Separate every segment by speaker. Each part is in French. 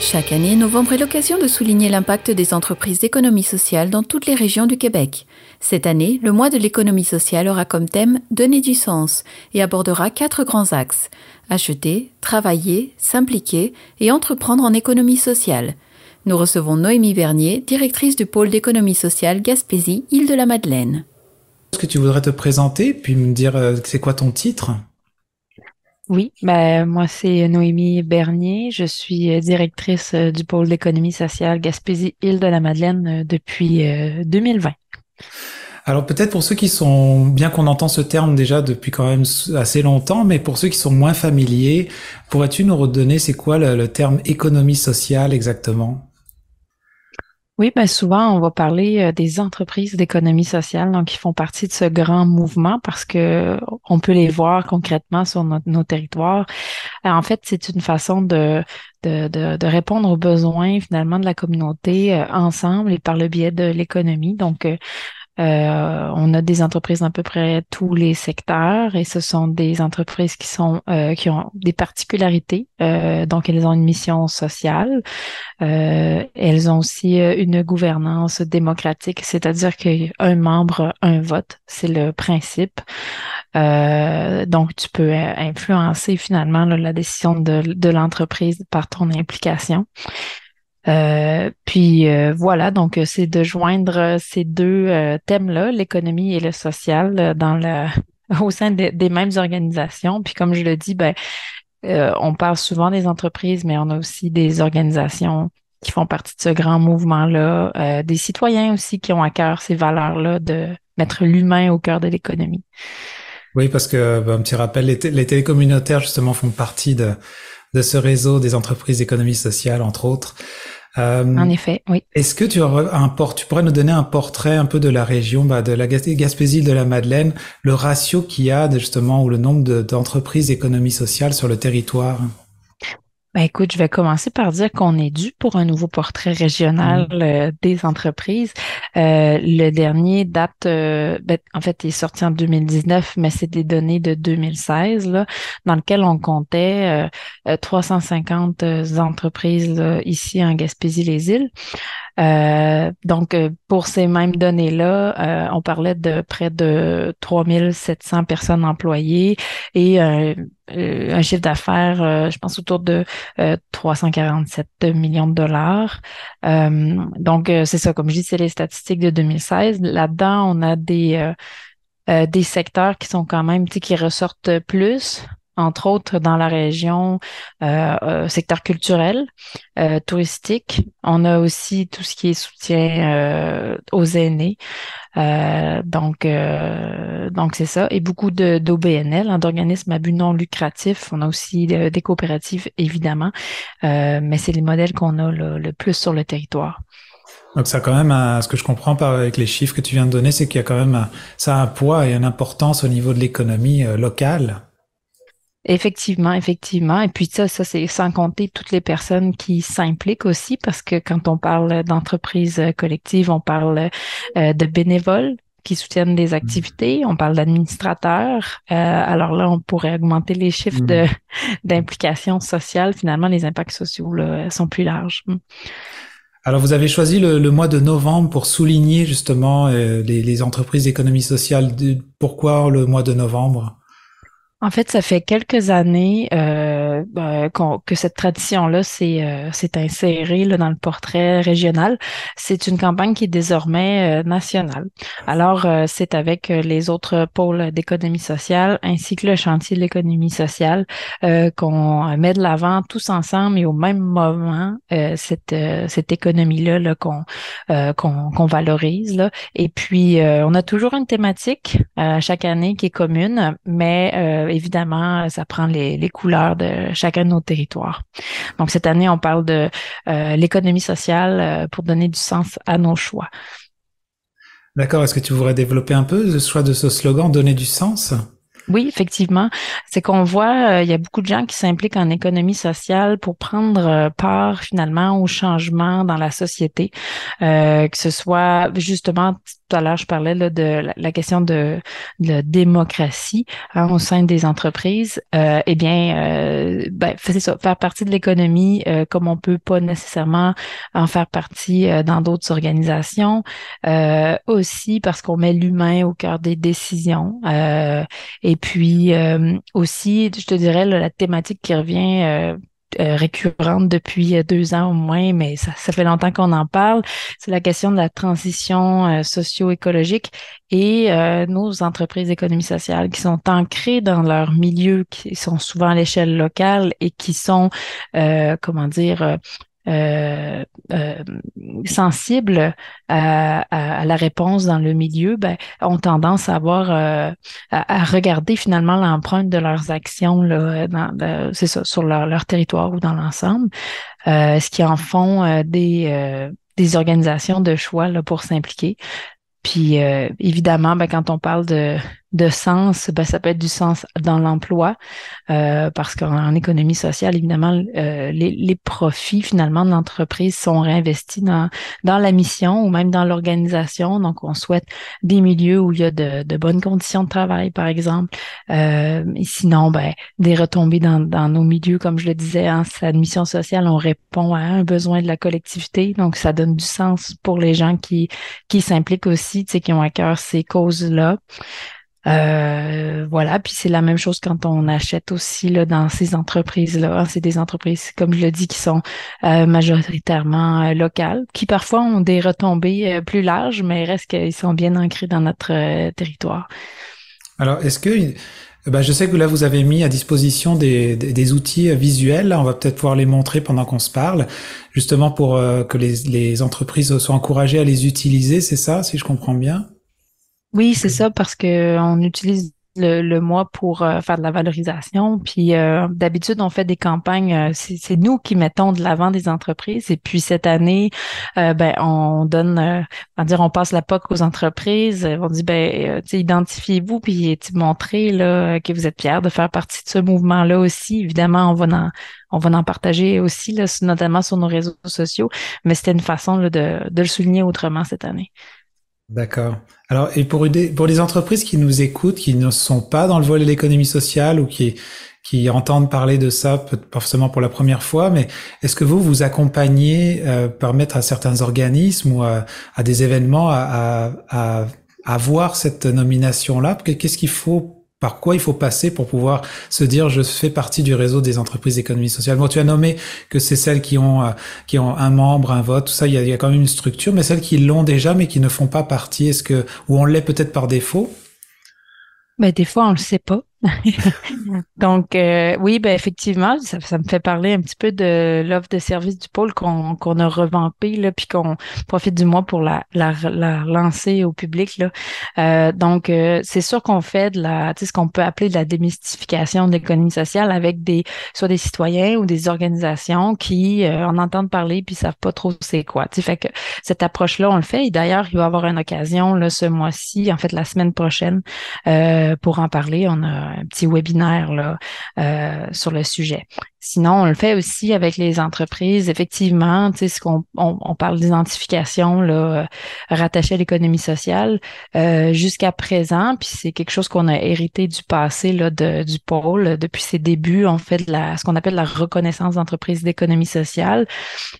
Speaker 1: Chaque année, novembre est l'occasion de souligner l'impact des entreprises d'économie sociale dans toutes les régions du Québec. Cette année, le mois de l'économie sociale aura comme thème Donner du sens et abordera quatre grands axes. Acheter, travailler, s'impliquer et entreprendre en économie sociale. Nous recevons Noémie Bernier, directrice du pôle d'économie sociale Gaspésie, Île-de-la-Madeleine.
Speaker 2: Est-ce que tu voudrais te présenter puis me dire euh, c'est quoi ton titre?
Speaker 3: Oui, ben, moi, c'est Noémie Bernier. Je suis euh, directrice euh, du pôle d'économie sociale Gaspésie-Île-de-la-Madeleine euh, depuis 2020.
Speaker 2: Alors peut-être pour ceux qui sont, bien qu'on entend ce terme déjà depuis quand même assez longtemps, mais pour ceux qui sont moins familiers, pourrais-tu nous redonner c'est quoi le terme économie sociale exactement?
Speaker 3: Oui, ben souvent, on va parler euh, des entreprises d'économie sociale, donc qui font partie de ce grand mouvement parce que on peut les voir concrètement sur nos territoires. en fait, c'est une façon de, de, de, répondre aux besoins finalement de la communauté euh, ensemble et par le biais de l'économie. Donc, euh, euh, on a des entreprises dans à peu près tous les secteurs et ce sont des entreprises qui sont euh, qui ont des particularités. Euh, donc, elles ont une mission sociale. elles ont aussi une gouvernance démocratique, c'est-à-dire qu'un membre, un vote, c'est le principe. donc, tu peux influencer finalement la décision de l'entreprise par ton implication. Euh, puis euh, voilà, donc euh, c'est de joindre ces deux thèmes-là, l'économie et le social, dans le, au sein des mêmes organisations. Puis comme je le dis, ben, on parle souvent des entreprises, mais on a aussi des organisations qui font partie de ce grand mouvement-là, des citoyens aussi qui ont à cœur ces valeurs-là de mettre l'humain au cœur de l'économie.
Speaker 2: Oui, parce que un petit rappel, les télécommunautaires justement font partie de, de ce réseau des entreprises d'économie sociale, entre autres.
Speaker 3: Euh, en effet, oui.
Speaker 2: Est-ce que tu, un port, tu pourrais nous donner un portrait un peu de la région, bah, de la Gaspésie, de la Madeleine, le ratio qu'il y a justement ou le nombre d'entreprises d'économie sociale sur le territoire?
Speaker 3: Ben écoute, je vais commencer par dire qu'on est dû pour un nouveau portrait régional mm. euh, des entreprises. Euh, le dernier date, euh, ben, en fait, est sorti en 2019, mais c'est des données de 2016, là, dans lequel on comptait 350 entreprises ici en Gaspésie-les-Îles. Euh, donc, euh, pour ces mêmes données-là, euh, on parlait de près de 3700 personnes employées et un chiffre d'affaires, je pense, autour de 347 millions de dollars. donc, c'est ça, comme je dis, c'est les statistiques de 2016. Là-dedans, on a des... des secteurs qui sont quand même, tu sais, qui ressortent plus entre autres dans la région euh, euh, secteur culturel, euh, touristique. On a aussi tout ce qui est soutien aux aînés. donc, donc c'est ça. Et beaucoup d'OBNL, hein, d'organismes à but non lucratif. On a aussi des coopératives, évidemment, mais c'est les modèles qu'on a le plus sur le territoire.
Speaker 2: Donc ça quand même, ce que je comprends par avec les chiffres que tu viens de donner, c'est qu'il y a quand même ça a un poids et une importance au niveau de l'économie locale.
Speaker 3: Effectivement, effectivement. Et puis ça, ça c'est sans compter toutes les personnes qui s'impliquent aussi, parce que quand on parle d'entreprise collective, on parle euh, de bénévoles qui soutiennent des activités, on parle d'administrateurs. Euh, alors là, on pourrait augmenter les chiffres de mm. d'implication sociale. Finalement, les impacts sociaux sont plus larges. Mm.
Speaker 2: Alors, vous avez choisi le, mois de novembre pour souligner justement euh, les, les, entreprises d'économie sociale. Pourquoi le mois de novembre?
Speaker 3: En fait, ça fait quelques années euh, ben, que cette tradition-là s'est euh, insérée là, dans le portrait régional. C'est une campagne qui est désormais euh, nationale. Alors, euh, c'est avec les autres pôles d'économie sociale ainsi que le chantier de l'économie sociale qu'on met de l'avant tous ensemble et au même moment cette, cette économie-là -là, qu'on qu'on valorise. Là. Et puis, on a toujours une thématique chaque année qui est commune, mais évidemment, ça prend les, couleurs de chacun de nos territoires. Donc, cette année, on parle de euh, l'économie sociale euh, pour donner du sens à nos choix.
Speaker 2: D'accord. Est-ce que tu voudrais développer un peu le choix de ce slogan, donner du sens?
Speaker 3: Oui, effectivement. C'est qu'on voit, euh, il y a beaucoup de gens qui s'impliquent en économie sociale pour prendre euh, part finalement au changement dans la société, euh, que ce soit justement tout à l'heure, je parlais là, de la, question de, la démocratie hein, au sein des entreprises. eh bien, ben, ça, faire partie de l'économie comme on peut pas nécessairement en faire partie dans d'autres organisations. aussi parce qu'on met l'humain au cœur des décisions. et puis euh, aussi, je te dirais, la thématique qui revient euh, euh, récurrente depuis deux ans au moins, mais ça, ça fait longtemps qu'on en parle. C'est la question de la transition socio-écologique et nos entreprises d'économie sociale qui sont ancrées dans leur milieu, qui sont souvent à l'échelle locale et qui sont, comment dire, euh, euh, sensibles à, la réponse dans le milieu, ben, ont tendance à avoir euh, à, regarder finalement l'empreinte de leurs actions là, c'est ça, sur leur, territoire ou dans l'ensemble, ce qui en font des des organisations de choix là, pour s'impliquer? Puis évidemment, ben, quand on parle de, de sens, ben, ça peut être du sens dans l'emploi, euh, parce qu'en économie sociale, évidemment, euh, les, les, profits finalement de l'entreprise sont réinvestis dans, dans la mission ou même dans l'organisation. Donc, on souhaite des milieux où il y a de, de bonnes conditions de travail, par exemple. Euh, et sinon, ben, des retombées dans, dans nos milieux, comme je le disais, en cette mission sociale, on répond à un besoin de la collectivité. Donc, ça donne du sens pour les gens qui, qui s'impliquent aussi, qui ont à cœur ces causes-là. Euh, voilà, puis c'est la même chose quand on achète aussi là, dans ces entreprises-là. Hein. C'est des entreprises, comme je le dis, qui sont euh, majoritairement euh, locales, qui parfois ont des retombées plus larges, mais reste qu'ils sont bien ancrés dans notre territoire.
Speaker 2: Alors, est-ce que ben, je sais que là, vous avez mis à disposition des, des, outils visuels. On va peut-être pouvoir les montrer pendant qu'on se parle, justement pour que les, les entreprises soient encouragées à les utiliser. C'est ça, si je comprends bien?
Speaker 3: Oui, c'est ça, parce que on utilise le, le mois pour euh, faire de la valorisation. Puis euh, d'habitude, on fait des campagnes, euh, c'est nous qui mettons de l'avant des entreprises. Et puis cette année, ben on donne, on dire, on passe la POC aux entreprises. On dit ben, identifiez-vous puis montrez là que vous êtes fiers de faire partie de ce mouvement-là aussi. Évidemment, on va en, on va en partager aussi, là, notamment sur nos réseaux sociaux. Mais c'était une façon de le souligner autrement cette année.
Speaker 2: D'accord. Alors, et pour, pour les entreprises qui nous écoutent, qui ne sont pas dans le volet de l'économie sociale ou qui, entendent parler de ça, pas forcément pour la première fois, mais est-ce que vous vous accompagnez, euh, permettre à certains organismes ou à, des événements à, à, à, voir cette nomination-là? Qu'est-ce qu'il faut par quoi il faut passer pour pouvoir se dire je fais partie du réseau des entreprises d'économie sociale. Bon, tu as nommé que c'est celles qui ont euh, qui ont un membre, un vote, tout ça, il y a, quand même une structure, mais celles qui l'ont déjà mais qui ne font pas partie, est-ce que ou on l'est peut-être par défaut?
Speaker 3: Ben des fois on le sait pas. Donc, euh, oui, ben effectivement, ça, me fait parler un petit peu de l'offre de service du pôle qu'on qu'on a revampé, là, puis qu'on profite du mois pour la, la, la lancer au public. Là. Euh, donc, euh, c'est sûr qu'on fait de la, tu sais, ce qu'on peut appeler de la démystification de l'économie sociale avec des soit des citoyens ou des organisations qui en entendent parler puis savent pas trop c'est quoi. Tu sais, fait que cette approche-là, on le fait. Et d'ailleurs, il va y avoir une occasion là, ce mois-ci, en fait la semaine prochaine, pour en parler. On a un petit webinaire là, euh, sur le sujet. Sinon, on le fait aussi avec les entreprises. Effectivement, tu sais, ce qu'on on, parle d'identification là, euh, rattachée à l'économie sociale euh, jusqu'à présent, puis c'est quelque chose qu'on a hérité du passé là, de, du pôle depuis ses débuts. On fait de la, ce qu'on appelle la reconnaissance d'entreprise d'économie sociale.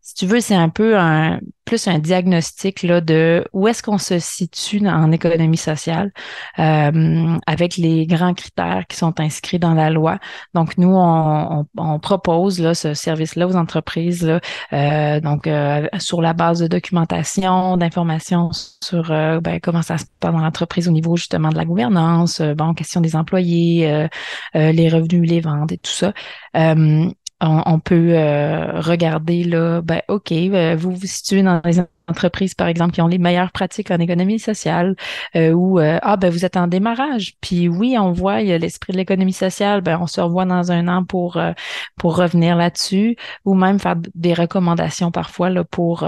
Speaker 3: Si tu veux, c'est un peu un plus un diagnostic là, de où est-ce qu'on se situe en économie sociale euh, avec les grands critères qui sont inscrits dans la loi. Donc, nous, on, on propose là, ce service-là aux entreprises, là, euh, donc euh, sur la base de documentation, d'informations sur euh, ben, comment ça se passe dans l'entreprise au niveau justement de la gouvernance, bon, question des employés, les revenus, les ventes et tout ça. On, peut regarder là, ben ok, vous vous situez dans les entreprises, par exemple, qui ont les meilleures pratiques en économie sociale, euh, ou euh, ah ben vous êtes en démarrage. Puis oui, on voit il y a l'esprit de l'économie sociale, ben on se revoit dans un an pour euh, pour revenir là-dessus, ou même faire des recommandations parfois là pour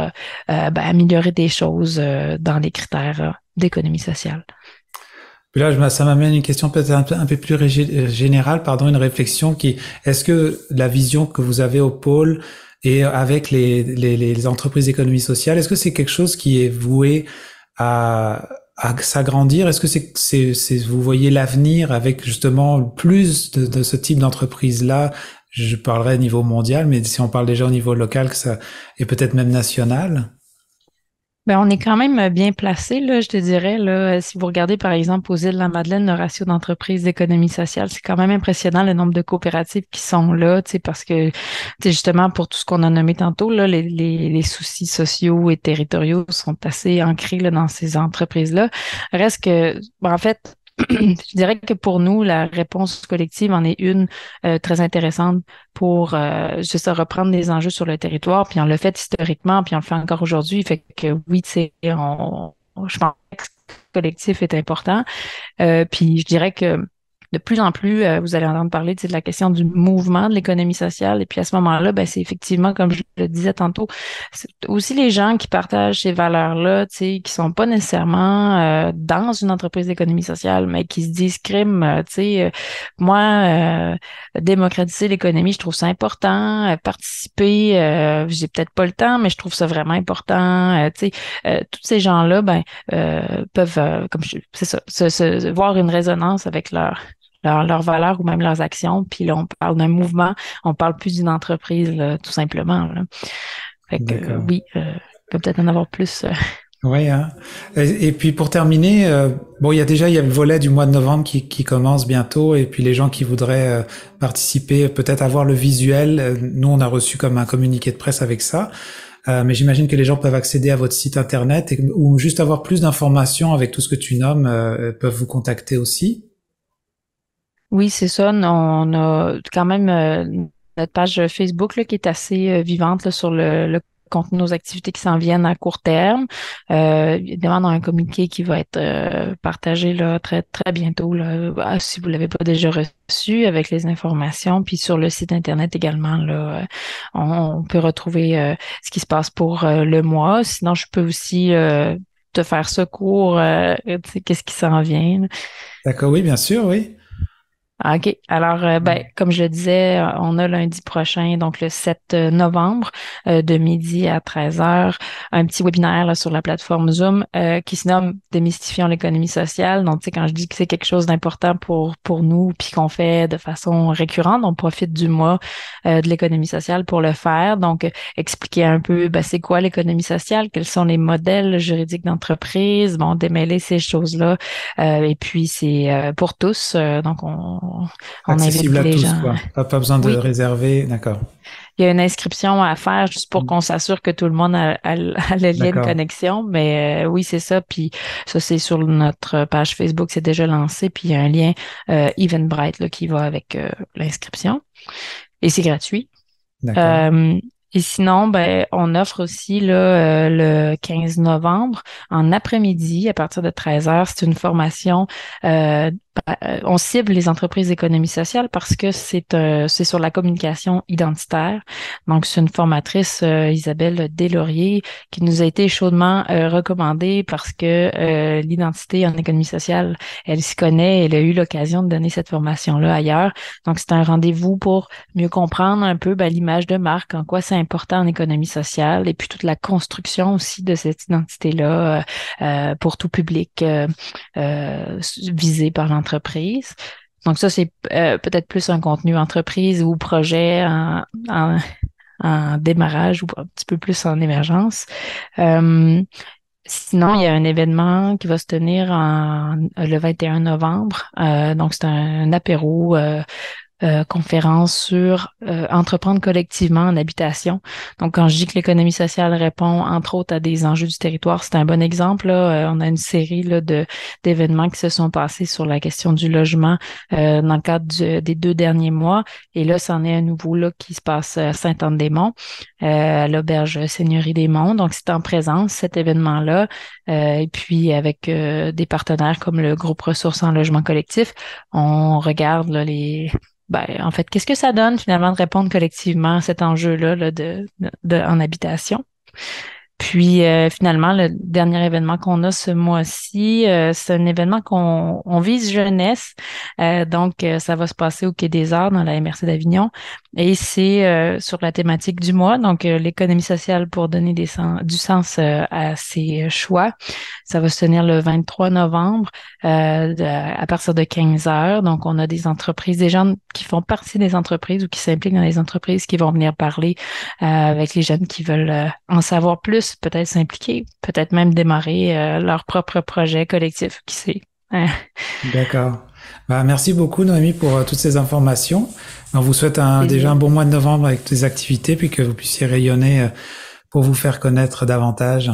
Speaker 3: ben, améliorer des choses dans les critères d'économie sociale.
Speaker 2: Puis là, ça m'amène une question peut-être un peu, plus générale, pardon, une réflexion qui, est-ce que la vision que vous avez au pôle et avec les, les, les entreprises d'économie sociale, est-ce que c'est quelque chose qui est voué à, à s'agrandir? Est-ce que c'est, c'est, c'est, vous voyez l'avenir avec justement plus de, de ce type d'entreprise-là? Je parlerai au niveau mondial, mais si on parle déjà au niveau local, que ça et peut-être même national.
Speaker 3: Ben, on est quand même bien placé, là, je te dirais. Là, si vous regardez, par exemple, aux îles de la Madeleine, le ratio d'entreprises d'économie sociale, c'est quand même impressionnant le nombre de coopératives qui sont là, parce que justement, pour tout ce qu'on a nommé tantôt, là, les, les, les, soucis sociaux et territoriaux sont assez ancrés là, dans ces entreprises-là. Reste que, ben, en fait, je dirais que pour nous, la réponse collective en est une euh, très intéressante pour euh, juste reprendre des enjeux sur le territoire. Puis on l'a fait historiquement, puis on le fait encore aujourd'hui. Fait que oui, tu on, je pense que le collectif est important. Euh, puis je dirais que de plus en plus, euh, vous allez entendre parler de la question du mouvement de l'économie sociale. Et puis à ce moment-là, ben, c'est effectivement, comme je le disais tantôt, aussi les gens qui partagent ces valeurs-là, qui sont pas nécessairement euh, dans une entreprise d'économie sociale, mais qui se disent crime, euh, tu sais, moi, démocratiser l'économie, je trouve ça important. participer, j'ai peut-être pas le temps, mais je trouve ça vraiment important. tu sais, tous ces gens-là, ben, peuvent, comme je, c'est ça, se, voir une résonance avec leur leurs valeurs ou même leurs actions. Puis là, on parle d'un mouvement, on parle plus d'une entreprise, tout simplement. Fait que oui, euh, peut peut-être en avoir plus. Euh.
Speaker 2: Oui, hein. et, puis pour terminer, euh, bon, il y a déjà il y a le volet du mois de novembre qui, qui commence bientôt, et puis les gens qui voudraient participer, peut-être avoir le visuel. nous, on a reçu comme un communiqué de presse avec ça. mais j'imagine que les gens peuvent accéder à votre site internet et, ou juste avoir plus d'informations avec tout ce que tu nommes, peuvent vous contacter aussi.
Speaker 3: Oui, c'est ça. On a quand même euh, notre page Facebook là, qui est assez euh, vivante sur le, contenu de nos activités qui s'en viennent à court terme. Euh, évidemment, dans un communiqué qui va être euh, partagé là, très, très bientôt, là, ah, si vous ne l'avez pas déjà reçu, avec les informations. Puis sur le site Internet également, là, on, peut retrouver ce qui se passe pour le mois. Sinon, je peux aussi te faire ce cours, qu'est-ce qui s'en vient.
Speaker 2: D'accord, oui, bien sûr, oui.
Speaker 3: Ah, OK. Alors, euh, ben, comme je le disais, euh, on a lundi prochain, donc le 7 euh, novembre, de midi à 13 heures, un petit webinaire sur la plateforme Zoom qui se nomme Démystifions l'économie sociale. Donc, tu sais, quand je dis que c'est quelque chose d'important pour, pour nous, puis qu'on fait de façon récurrente, on profite du mois de l'économie sociale pour le faire. Donc, expliquer un peu, ben, c'est quoi l'économie sociale, quels sont les modèles juridiques d'entreprise, bon, démêler ces choses-là. et puis, c'est pour tous. donc, on
Speaker 2: on, Accessible à tous, Quoi. Pas, besoin de réserver, d'accord.
Speaker 3: Il y a une inscription à faire juste pour mm. qu'on s'assure que tout le monde a, le lien de connexion. Mais euh, oui, c'est ça. Puis ça, c'est sur notre page Facebook, c'est déjà lancé. Puis il y a un lien euh, Eventbrite là, qui va avec euh, l'inscription. Et c'est gratuit. Euh, et sinon, ben, on offre aussi là, le 15 novembre en après-midi à partir de 13 heures. C'est une formation euh, on cible les entreprises d'économie sociale parce que c'est euh, c'est sur la communication identitaire. Donc, c'est une formatrice, euh, Isabelle Deslauriers, qui nous a été chaudement recommandée parce que l'identité en économie sociale, elle s'y connaît, elle a eu l'occasion de donner cette formation-là ailleurs. Donc, c'est un rendez-vous pour mieux comprendre un peu ben, l'image de marque, en quoi c'est important en économie sociale, et puis toute la construction aussi de cette identité-là pour tout public visé par l'entreprise Donc ça, c'est euh, peut-être plus un contenu entreprise ou projet en, démarrage ou un petit peu plus en émergence. Euh, sinon, il y a un événement qui va se tenir le 21 novembre. Euh, donc, c'est un, apéro euh, conférence sur euh, entreprendre collectivement en habitation. Donc, quand je dis que l'économie sociale répond entre autres à des enjeux du territoire, c'est un bon exemple. Là. Euh, on a une série là, de d'événements qui se sont passés sur la question du logement dans le cadre des deux derniers mois. Et là, c'en est un nouveau là qui se passe à Saint-Anne-des-Monts, à l'auberge Seigneurie des Monts. Donc, c'est en présence cet événement-là. et puis, avec des partenaires comme le groupe Ressources en logement collectif, on regarde là, les ben, en fait, qu'est-ce que ça donne finalement de répondre collectivement à cet enjeu-là de, de, en habitation? Puis euh, finalement, le dernier événement qu'on a ce mois-ci, euh, c'est un événement qu'on on vise jeunesse. Euh, donc, ça va se passer au Quai des Arts dans la MRC d'Avignon. Et c'est sur la thématique du mois, donc l'économie sociale pour donner des du sens à ses choix. Ça va se tenir le 23 novembre à partir de 15 heures. Donc, on a des entreprises, des gens qui font partie des entreprises ou qui s'impliquent dans les entreprises qui vont venir parler avec les jeunes qui veulent en savoir plus peut-être s'impliquer, peut-être même démarrer euh, leur propre projet collectif, qui sait. Hein.
Speaker 2: D'accord. Bah, merci beaucoup, Noémie, pour euh, toutes ces informations. On vous souhaite un, déjà un bon mois de novembre avec toutes les activités, puis que vous puissiez rayonner euh, pour vous faire connaître davantage.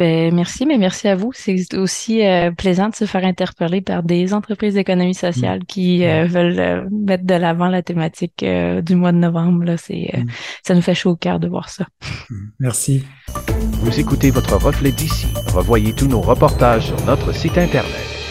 Speaker 3: Ben, merci, mais merci à vous. C'est aussi euh, plaisant de se faire interpeller par des entreprises d'économie sociale mm. qui euh, veulent euh, mettre de l'avant la thématique du mois de novembre. Là, c'est, mm. Ça nous fait chaud au cœur de voir ça.
Speaker 2: Mm. Merci.
Speaker 4: Vous écoutez votre reflet d'ici. Revoyez tous nos reportages sur notre site Internet.